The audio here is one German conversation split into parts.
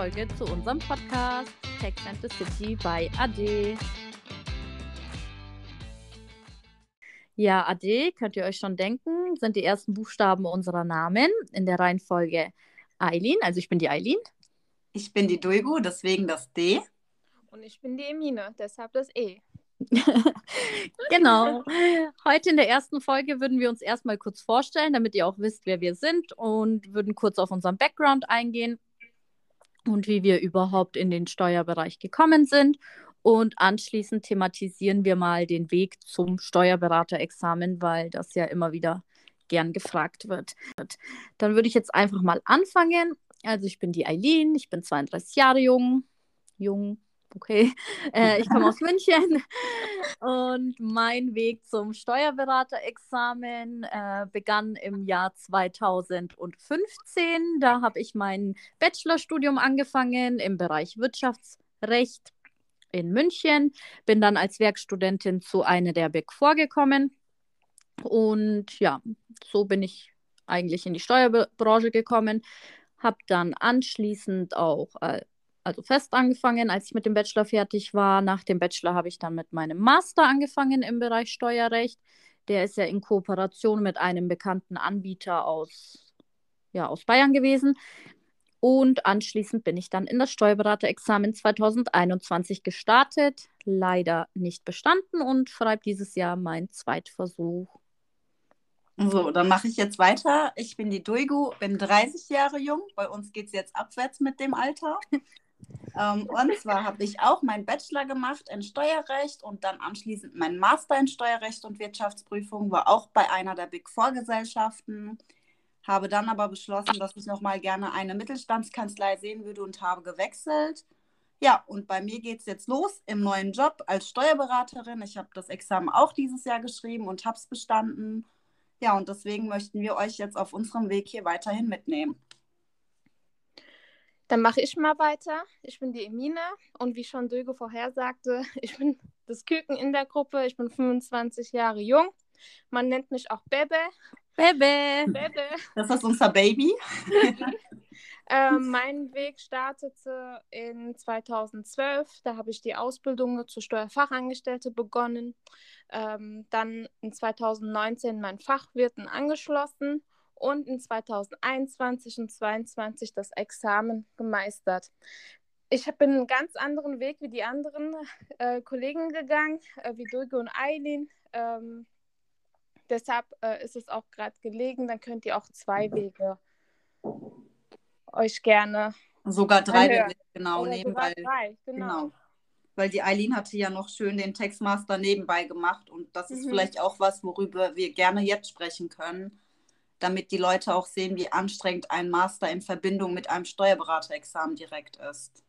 Folge zu unserem Podcast Text and the City bei AD. Ja, AD, könnt ihr euch schon denken, sind die ersten Buchstaben unserer Namen in der Reihenfolge Eileen, also ich bin die Eileen. Ich bin die Duigo, deswegen das D. Und ich bin die Emine, deshalb das E. genau. Heute in der ersten Folge würden wir uns erstmal kurz vorstellen, damit ihr auch wisst, wer wir sind und würden kurz auf unseren Background eingehen und wie wir überhaupt in den Steuerbereich gekommen sind. Und anschließend thematisieren wir mal den Weg zum Steuerberaterexamen, weil das ja immer wieder gern gefragt wird. Dann würde ich jetzt einfach mal anfangen. Also ich bin die Eileen, ich bin 32 Jahre jung, jung, okay. Äh, ich komme aus München und mein Weg zum Steuerberaterexamen äh, begann im Jahr 2015. Da habe ich mein Bachelorstudium angefangen im Bereich Wirtschaftsrecht in München, bin dann als Werkstudentin zu einer der Big Four gekommen und ja, so bin ich eigentlich in die Steuerbranche gekommen, habe dann anschließend auch äh, also fest angefangen, als ich mit dem Bachelor fertig war. Nach dem Bachelor habe ich dann mit meinem Master angefangen im Bereich Steuerrecht. Der ist ja in Kooperation mit einem bekannten Anbieter aus, ja, aus Bayern gewesen. Und anschließend bin ich dann in das Steuerberaterexamen 2021 gestartet, leider nicht bestanden und schreibe dieses Jahr meinen Zweitversuch. So, dann mache ich jetzt weiter. Ich bin die Duigu, bin 30 Jahre jung. Bei uns geht es jetzt abwärts mit dem Alter. Ähm, und zwar habe ich auch meinen Bachelor gemacht in Steuerrecht und dann anschließend meinen Master in Steuerrecht und Wirtschaftsprüfung, war auch bei einer der Big Four Gesellschaften. Habe dann aber beschlossen, dass ich noch mal gerne eine Mittelstandskanzlei sehen würde und habe gewechselt. Ja, und bei mir geht es jetzt los im neuen Job als Steuerberaterin. Ich habe das Examen auch dieses Jahr geschrieben und habe es bestanden. Ja, und deswegen möchten wir euch jetzt auf unserem Weg hier weiterhin mitnehmen. Dann mache ich mal weiter. Ich bin die Emine und wie schon Döge vorher sagte, ich bin das Küken in der Gruppe. Ich bin 25 Jahre jung. Man nennt mich auch Bebe. Bebe. Bebe. Das ist unser Baby. äh, mein Weg startete in 2012. Da habe ich die Ausbildung zur Steuerfachangestellte begonnen. Ähm, dann in 2019 mein Fachwirten angeschlossen und in 2021 und 2022 das Examen gemeistert. Ich bin einen ganz anderen Weg wie die anderen äh, Kollegen gegangen, äh, wie Dulge und Eileen. Ähm, deshalb äh, ist es auch gerade gelegen. Dann könnt ihr auch zwei Wege euch gerne. Sogar drei, Wege, genau, Oder nebenbei. Drei, genau. genau. Weil die Eileen hatte ja noch schön den Textmaster nebenbei gemacht und das ist Mhm. vielleicht auch was, worüber wir gerne jetzt sprechen können damit die Leute auch sehen, wie anstrengend ein Master in Verbindung mit einem Steuerberaterexamen direkt ist.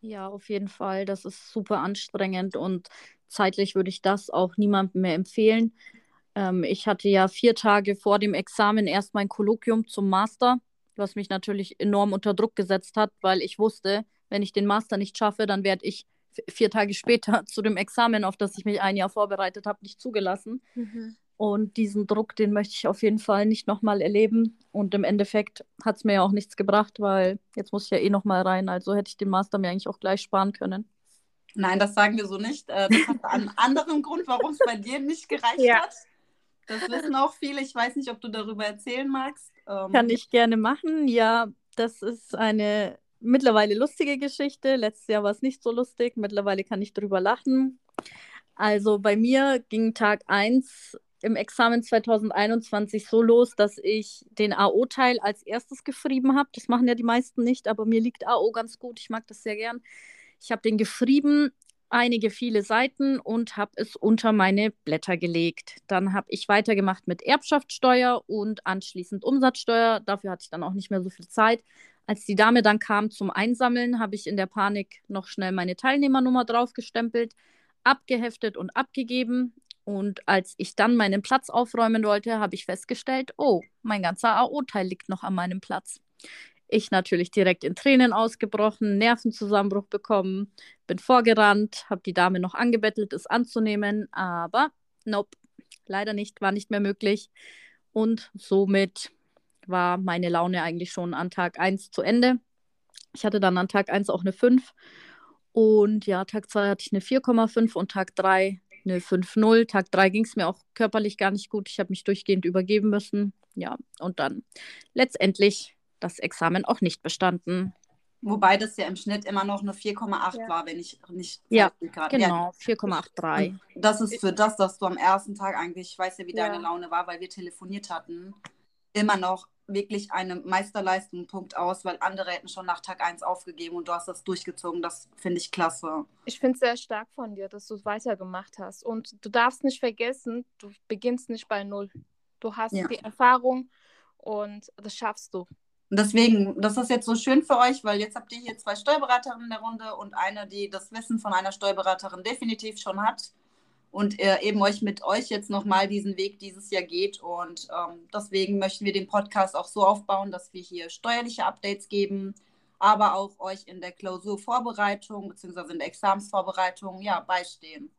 Ja, auf jeden Fall. Das ist super anstrengend und zeitlich würde ich das auch niemandem mehr empfehlen. Ähm, ich hatte ja vier Tage vor dem Examen erst mein Kolloquium zum Master, was mich natürlich enorm unter Druck gesetzt hat, weil ich wusste, wenn ich den Master nicht schaffe, dann werde ich vier Tage später zu dem Examen, auf das ich mich ein Jahr vorbereitet habe, nicht zugelassen. Mhm. Und diesen Druck, den möchte ich auf jeden Fall nicht nochmal erleben. Und im Endeffekt hat es mir ja auch nichts gebracht, weil jetzt muss ich ja eh nochmal rein. Also hätte ich den Master mir eigentlich auch gleich sparen können. Nein, das sagen wir so nicht. Äh, das hat einen anderen Grund, warum es bei dir nicht gereicht Ja. hat. Das wissen auch viele. Ich weiß nicht, ob du darüber erzählen magst. Ähm, Kann ich gerne machen. Ja, das ist eine mittlerweile lustige Geschichte. Letztes Jahr war es nicht so lustig. Mittlerweile kann ich drüber lachen. Also bei mir ging Tag 1 im Examen 2021 so los, dass ich den AO-Teil als erstes geschrieben habe. Das machen ja die meisten nicht, aber mir liegt AO ganz gut. Ich mag das sehr gern. Ich habe den geschrieben, einige viele Seiten und habe es unter meine Blätter gelegt. Dann habe ich weitergemacht mit Erbschaftssteuer und anschließend Umsatzsteuer. Dafür hatte ich dann auch nicht mehr so viel Zeit. Als die Dame dann kam zum Einsammeln, habe ich in der Panik noch schnell meine Teilnehmernummer draufgestempelt, abgeheftet und abgegeben. Und als ich dann meinen Platz aufräumen wollte, habe ich festgestellt, oh, mein ganzer AO-Teil liegt noch an meinem Platz. Ich natürlich direkt in Tränen ausgebrochen, Nervenzusammenbruch bekommen, bin vorgerannt, habe die Dame noch angebettelt, es anzunehmen, aber nope, leider nicht, war nicht mehr möglich. Und somit war meine Laune eigentlich schon an Tag 1 zu Ende. Ich hatte dann an Tag 1 auch eine 5. Und ja, Tag 2 hatte ich eine 4,5 und Tag 3 eine 5,0. Tag 3 ging es mir auch körperlich gar nicht gut. Ich habe mich durchgehend übergeben müssen. Ja, und dann letztendlich das Examen auch nicht bestanden. Wobei das ja im Schnitt immer noch eine 4,8 ja. war, wenn ich nicht ja, grad. genau, 4,83. Das ist für das, dass du am ersten Tag eigentlich, ich weiß ja, wie ja. deine Laune war, weil wir telefoniert hatten, immer noch wirklich eine Meisterleistung, Punkt aus, weil andere hätten schon nach Tag 1 aufgegeben und du hast das durchgezogen. Das finde ich klasse. Ich finde es sehr stark von dir, dass du es weitergemacht hast. Und du darfst nicht vergessen, du beginnst nicht bei Null. Du hast ja. die Erfahrung und das schaffst du. Und deswegen, das ist jetzt so schön für euch, weil jetzt habt ihr hier zwei Steuerberaterinnen in der Runde und eine, die das Wissen von einer Steuerberaterin definitiv schon hat und äh, eben euch mit euch jetzt nochmal diesen Weg dieses Jahr geht. Und ähm, deswegen möchten wir den Podcast auch so aufbauen, dass wir hier steuerliche Updates geben, aber auch euch in der Klausurvorbereitung bzw. in der Examensvorbereitung ja, beistehen.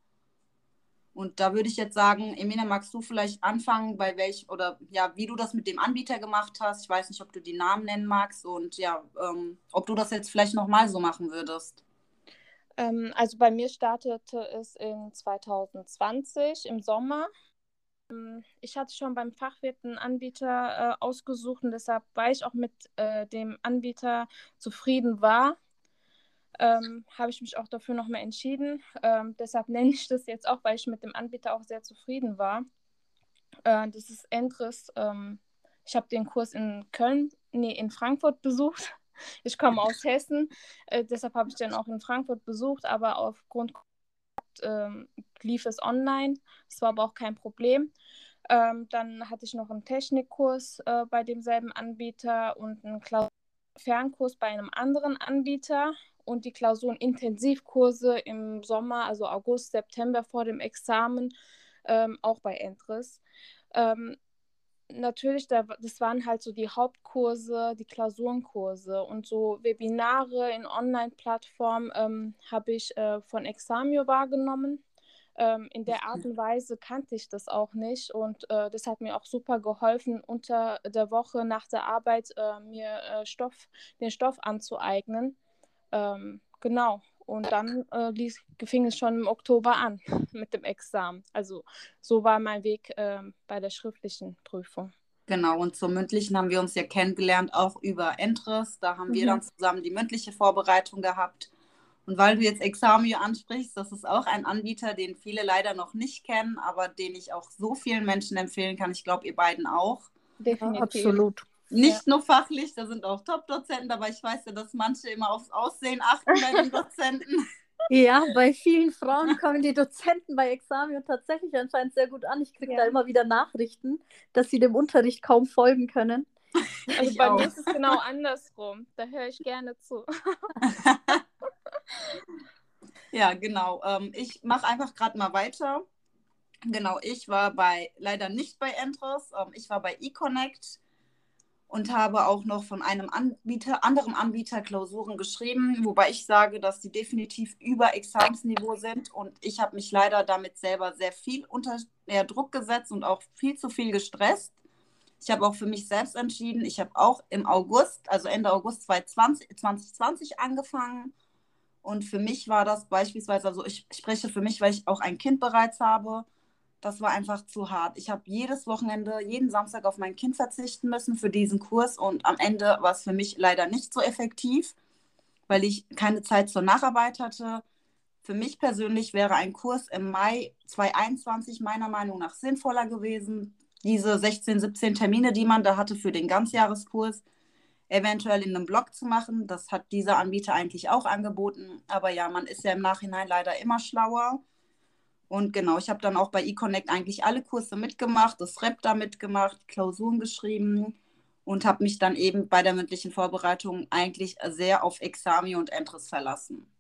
Und da würde ich jetzt sagen, Emine, magst du vielleicht anfangen, bei welch oder ja, wie du das mit dem Anbieter gemacht hast? Ich weiß nicht, ob du die Namen nennen magst und ja, ähm, ob du das jetzt vielleicht nochmal so machen würdest. Ähm, also bei mir startete es in 2020 im Sommer. Ähm, ich hatte schon beim Fachwirt einen Anbieter äh, ausgesucht und deshalb, weil ich auch mit äh, dem Anbieter zufrieden war, ähm, habe ich mich auch dafür nochmal entschieden. Ähm, deshalb nenne ich das jetzt auch, weil ich mit dem Anbieter auch sehr zufrieden war. Äh, das ist Endres. Ähm, ich habe den Kurs in Köln, nee, in Frankfurt besucht. Ich komme aus Hessen, äh, deshalb habe ich den auch in Frankfurt besucht, aber aufgrund ähm, lief es online. Das war aber auch kein Problem. Ähm, dann hatte ich noch einen Technikkurs äh, bei demselben Anbieter und einen Fernkurs bei einem anderen Anbieter und die Klausurenintensivkurse im Sommer, also August, September vor dem Examen, ähm, auch bei Entris. Ähm, natürlich, da, das waren halt so die Hauptkurse, die Klausurenkurse und so Webinare in Online-Plattformen ähm, habe ich äh, von Examio wahrgenommen. Ähm, in der Art und Weise kannte ich das auch nicht und äh, das hat mir auch super geholfen, unter der Woche nach der Arbeit äh, mir äh, Stoff, den Stoff anzueignen. Ähm, genau. Und dann äh, ließ, fing es schon im Oktober an mit dem Examen. Also so war mein Weg äh, bei der schriftlichen Prüfung. Genau, und zum mündlichen haben wir uns ja kennengelernt, auch über Entres. Da haben mhm. wir dann zusammen die mündliche Vorbereitung gehabt. Und weil du jetzt Examio ansprichst, das ist auch ein Anbieter, den viele leider noch nicht kennen, aber den ich auch so vielen Menschen empfehlen kann. Ich glaube, ihr beiden auch. Definitiv. Absolut. Nicht ja. nur fachlich, da sind auch Top-Dozenten, aber ich weiß ja, dass manche immer aufs Aussehen achten bei den Dozenten. Ja, bei vielen Frauen kommen die Dozenten bei Examen tatsächlich anscheinend sehr gut an. Ich kriege ja. da immer wieder Nachrichten, dass sie dem Unterricht kaum folgen können. Also ich bei auch. mir ist es genau andersrum. Da höre ich gerne zu. ja, genau. Ähm, ich mache einfach gerade mal weiter. Genau, ich war bei leider nicht bei Entros. Ähm, ich war bei eConnect und habe auch noch von einem Anbieter, anderen Anbieter Klausuren geschrieben, wobei ich sage, dass die definitiv über Examensniveau sind und ich habe mich leider damit selber sehr viel unter Druck gesetzt und auch viel zu viel gestresst. Ich habe auch für mich selbst entschieden, ich habe auch im August, also Ende August 2020, 2020 angefangen. Und für mich war das beispielsweise, also ich spreche für mich, weil ich auch ein Kind bereits habe, das war einfach zu hart. Ich habe jedes Wochenende, jeden Samstag auf mein Kind verzichten müssen für diesen Kurs und am Ende war es für mich leider nicht so effektiv, weil ich keine Zeit zur Nacharbeit hatte. Für mich persönlich wäre ein Kurs im Mai 2021 meiner Meinung nach sinnvoller gewesen. Diese 16, 17 Termine, die man da hatte für den Ganzjahreskurs, eventuell in einem Blog zu machen. Das hat dieser Anbieter eigentlich auch angeboten. Aber ja, man ist ja im Nachhinein leider immer schlauer. Und genau, ich habe dann auch bei eConnect eigentlich alle Kurse mitgemacht, das Rep da mitgemacht, Klausuren geschrieben und habe mich dann eben bei der mündlichen Vorbereitung eigentlich sehr auf Examio und Entris verlassen.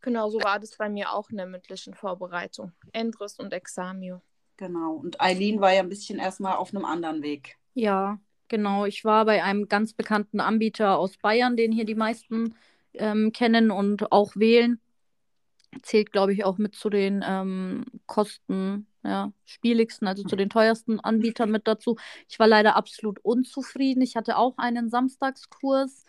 Genau, so war das bei mir auch in der mündlichen Vorbereitung. Entris und Examio. Genau. Und Eileen war ja ein bisschen erstmal auf einem anderen Weg. Ja, genau. Ich war bei einem ganz bekannten Anbieter aus Bayern, den hier die meisten ähm, kennen und auch wählen zählt, glaube ich, auch mit zu den ähm, Kosten, ja, spieligsten, also zu den teuersten Anbietern mit dazu. Ich war leider absolut unzufrieden. Ich hatte auch einen Samstagskurs.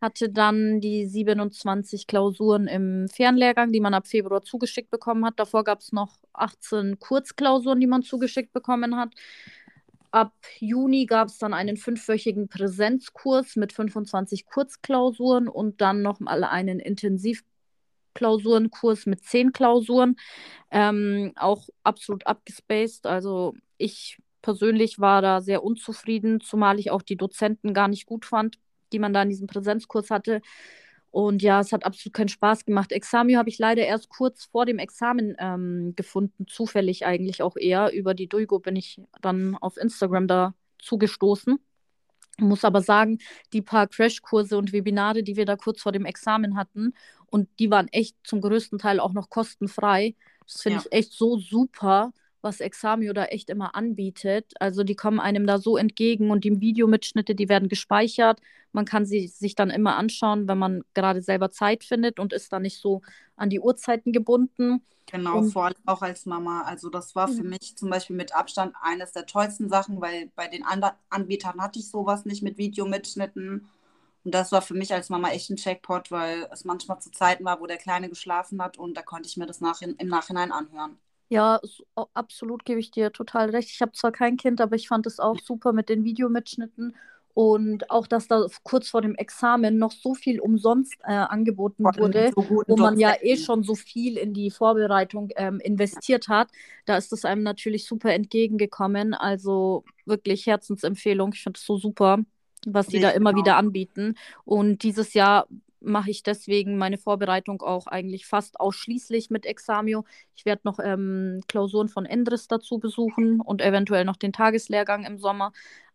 hatte dann die 27 Klausuren im Fernlehrgang, die man ab Februar zugeschickt bekommen hat. Davor gab es noch 18 Kurzklausuren, die man zugeschickt bekommen hat. Ab Juni gab es dann einen fünfwöchigen Präsenzkurs mit 25 Kurzklausuren und dann nochmal einen Intensivklausurenkurs mit 10 Klausuren. Ähm, auch absolut abgespaced. Also ich persönlich war da sehr unzufrieden, zumal ich auch die Dozenten gar nicht gut fand die man da in diesem Präsenzkurs hatte. Und ja, es hat absolut keinen Spaß gemacht. Examio habe ich leider erst kurz vor dem Examen ähm, gefunden, zufällig eigentlich auch eher. Über die Duigo bin ich dann auf Instagram da zugestoßen. Muss aber sagen, die paar Crashkurse und Webinare, die wir da kurz vor dem Examen hatten, und die waren echt zum größten Teil auch noch kostenfrei. Das finde ja. ich echt so super was Examio da echt immer anbietet. Also die kommen einem da so entgegen und die Videomitschnitte, die werden gespeichert. Man kann sie sich dann immer anschauen, wenn man gerade selber Zeit findet und ist da nicht so an die Uhrzeiten gebunden. Genau, und, vor allem auch als Mama. Also das war für mich zum Beispiel mit Abstand eines der tollsten Sachen, weil bei den anderen Anbietern hatte ich sowas nicht mit Videomitschnitten. Und das war für mich als Mama echt ein Checkpot, weil es manchmal zu Zeiten war, wo der Kleine geschlafen hat und da konnte ich mir das nach, im Nachhinein anhören. Ja, absolut gebe ich dir total recht. Ich habe zwar kein Kind, aber ich fand es auch super mit den Videomitschnitten und auch, dass da kurz vor dem Examen noch so viel umsonst äh, angeboten wurde, so wo man ja eh schon so viel in die Vorbereitung ähm, investiert hat. Da ist es einem natürlich super entgegengekommen. Also wirklich Herzensempfehlung. Ich finde es so super, was sie da immer genau. wieder anbieten. Und dieses Jahr mache ich deswegen meine Vorbereitung auch eigentlich fast ausschließlich mit Examio. Ich werde noch ähm, Klausuren von Endres dazu besuchen und eventuell noch den Tageslehrgang im Sommer.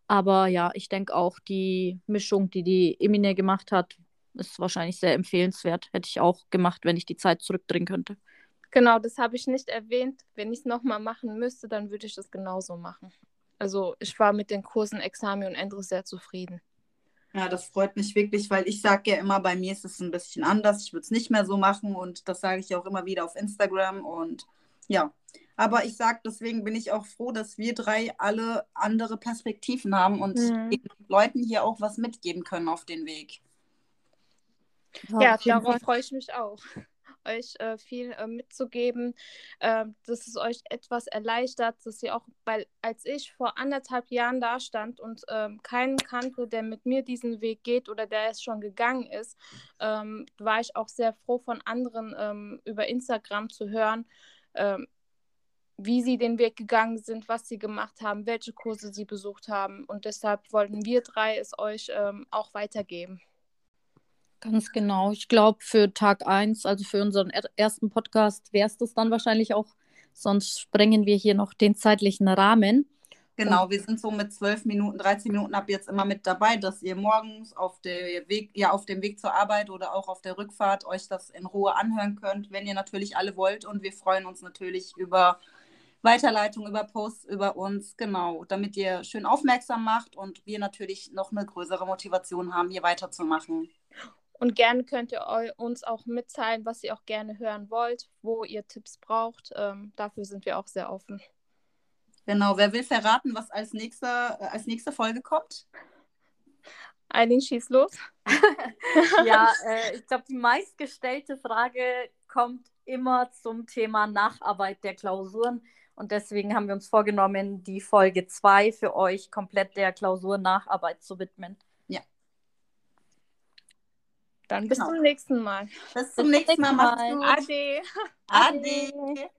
Aber ja, ich denke auch, die Mischung, die die Emine gemacht hat, ist wahrscheinlich sehr empfehlenswert. Hätte ich auch gemacht, wenn ich die Zeit zurückdrehen könnte. Genau, das habe ich nicht erwähnt. Wenn ich es nochmal machen müsste, dann würde ich das genauso machen. Also ich war mit den Kursen Examen und Endres sehr zufrieden. Ja, das freut mich wirklich, weil ich sage ja immer, bei mir ist es ein bisschen anders. Ich würde es nicht mehr so machen und das sage ich auch immer wieder auf Instagram und ja. Aber ich sage, deswegen bin ich auch froh, dass wir drei alle andere Perspektiven haben und mhm. den Leuten hier auch was mitgeben können auf den Weg. Ja, ja darauf freue ich mich auch euch äh, viel äh, mitzugeben, äh, dass es euch etwas erleichtert, dass ihr auch, weil als ich vor anderthalb Jahren da stand und ähm, keinen kannte, der mit mir diesen Weg geht oder der es schon gegangen ist, ähm, war ich auch sehr froh von anderen ähm, über Instagram zu hören ähm, wie sie den Weg gegangen sind, was sie gemacht haben, welche Kurse sie besucht haben. Und deshalb wollten wir drei es euch ähm, auch weitergeben. Ganz genau. Ich glaube, für Tag 1, also für unseren ersten Podcast, wäre es das dann wahrscheinlich auch. Sonst sprengen wir hier noch den zeitlichen Rahmen. Genau, wir sind so mit 12 Minuten, 13 Minuten ab jetzt immer mit dabei, dass ihr morgens auf, der Weg, ja, auf dem Weg zur Arbeit oder auch auf der Rückfahrt euch das in Ruhe anhören könnt, wenn ihr natürlich alle wollt. Und wir freuen uns natürlich über Weiterleitung, über Posts über uns, genau, damit ihr schön aufmerksam macht und wir natürlich noch eine größere Motivation haben, hier weiterzumachen. Und gerne könnt ihr uns auch mitteilen, was ihr auch gerne hören wollt, wo ihr Tipps braucht. Ähm, dafür sind wir auch sehr offen. Genau, wer will verraten, was als, nächster, äh, als nächste Folge kommt? Eileen, schieß los. ja, äh, ich glaube, die meistgestellte Frage kommt immer zum Thema Nacharbeit der Klausuren. Und deswegen haben wir uns vorgenommen, die Folge 2 für euch komplett der Klausur-Nacharbeit zu widmen. Dann bis genau. zum nächsten Mal. Bis zum nächsten Mal. Macht's gut. Ade. Ade. Ade.